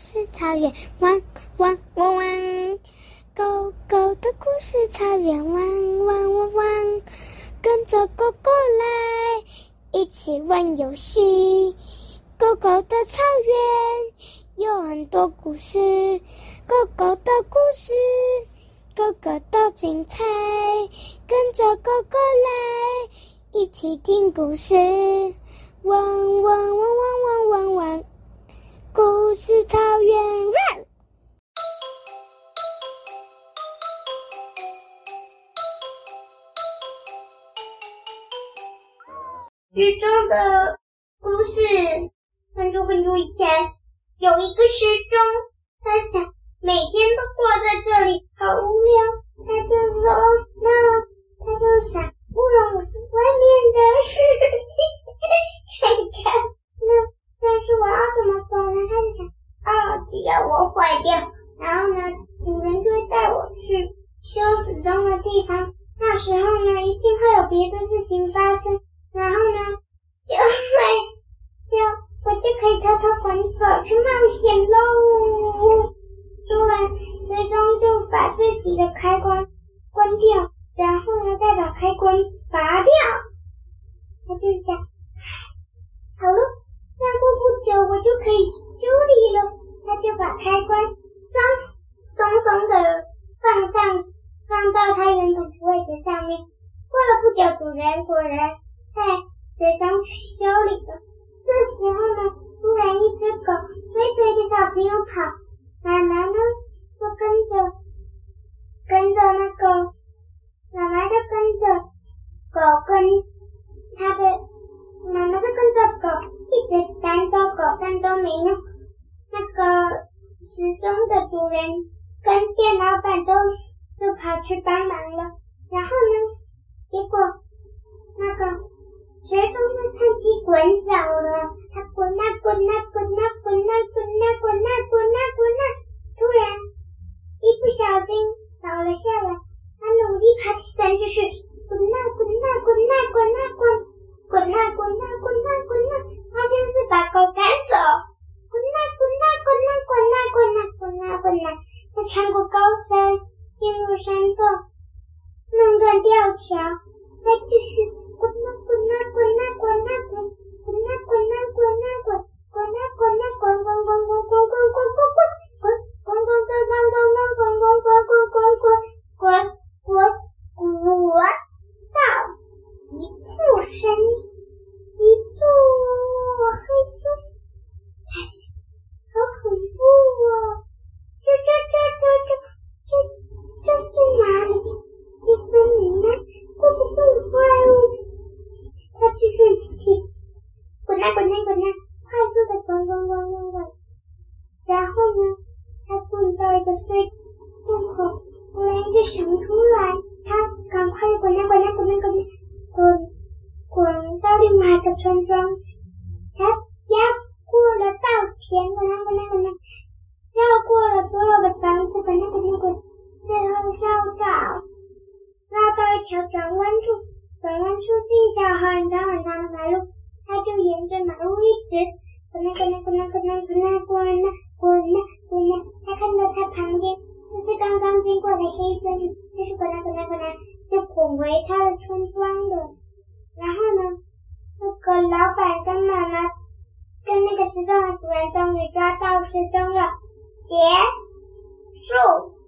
事草原，汪汪汪汪。狗狗的故事草原，汪汪汪汪。跟着狗狗来，一起玩游戏。狗狗的草原有很多故事，狗狗的故事，狗狗都精彩。跟着狗狗来，一起听故事。汪汪汪汪汪汪汪，是草原。剧中的故事，很久很久以前，有一个时钟，他想每天都挂在这里，好无聊。他就说，那他就想，啊，只要我坏掉，然后呢，主人就会带我去休死中的地方。那时候呢，一定会有别的事情发生。然后呢，就会就我就可以偷偷跑跑去冒险喽。说完，水中就把自己的开关关掉，然后呢，再把开关拔掉。他就讲，好了，再过不久我就可以修理了。他就把开关松松松的放上，放到他原本的位置上面。过了不久，主人果然。在水中去修理了。这时候呢，突然一只狗追着一个小朋友跑，奶奶呢就跟着跟着那个奶奶就跟着狗跟他的奶奶就跟着狗一直赶走狗，但都没用。那个时钟的主人跟店老板都就跑去帮忙了。然后呢，结果那个。水中的趁机滚走了，它滚啊滚啊滚啊滚啊滚啊滚啊滚啊滚啊，突然一不小心倒了下来，它努力爬起身就是滚啊滚啊滚啊滚啊滚，滚啊滚啊滚啊滚啊，发现是把狗赶走，滚啊滚啊滚啊滚啊滚啊滚啊滚啊，再穿过高山进入山洞，弄断吊桥再继续滚呐滚呐滚呐滚呐滚滚呐滚分钟，然后过了稻田的那个那个那个，绕过了所有的房子的那个那个，最后绕到绕到一条转弯处，转弯处是一条很长很长的马路，他就沿着马路一直滚那个那个那个那个那个滚那滚那滚那，他看到他旁边就是刚刚经过的黑森，就是滚那个那个那，就滚回他的村庄的，然后呢？可老板跟妈妈跟那个失踪的主人终于抓到失踪了，结束。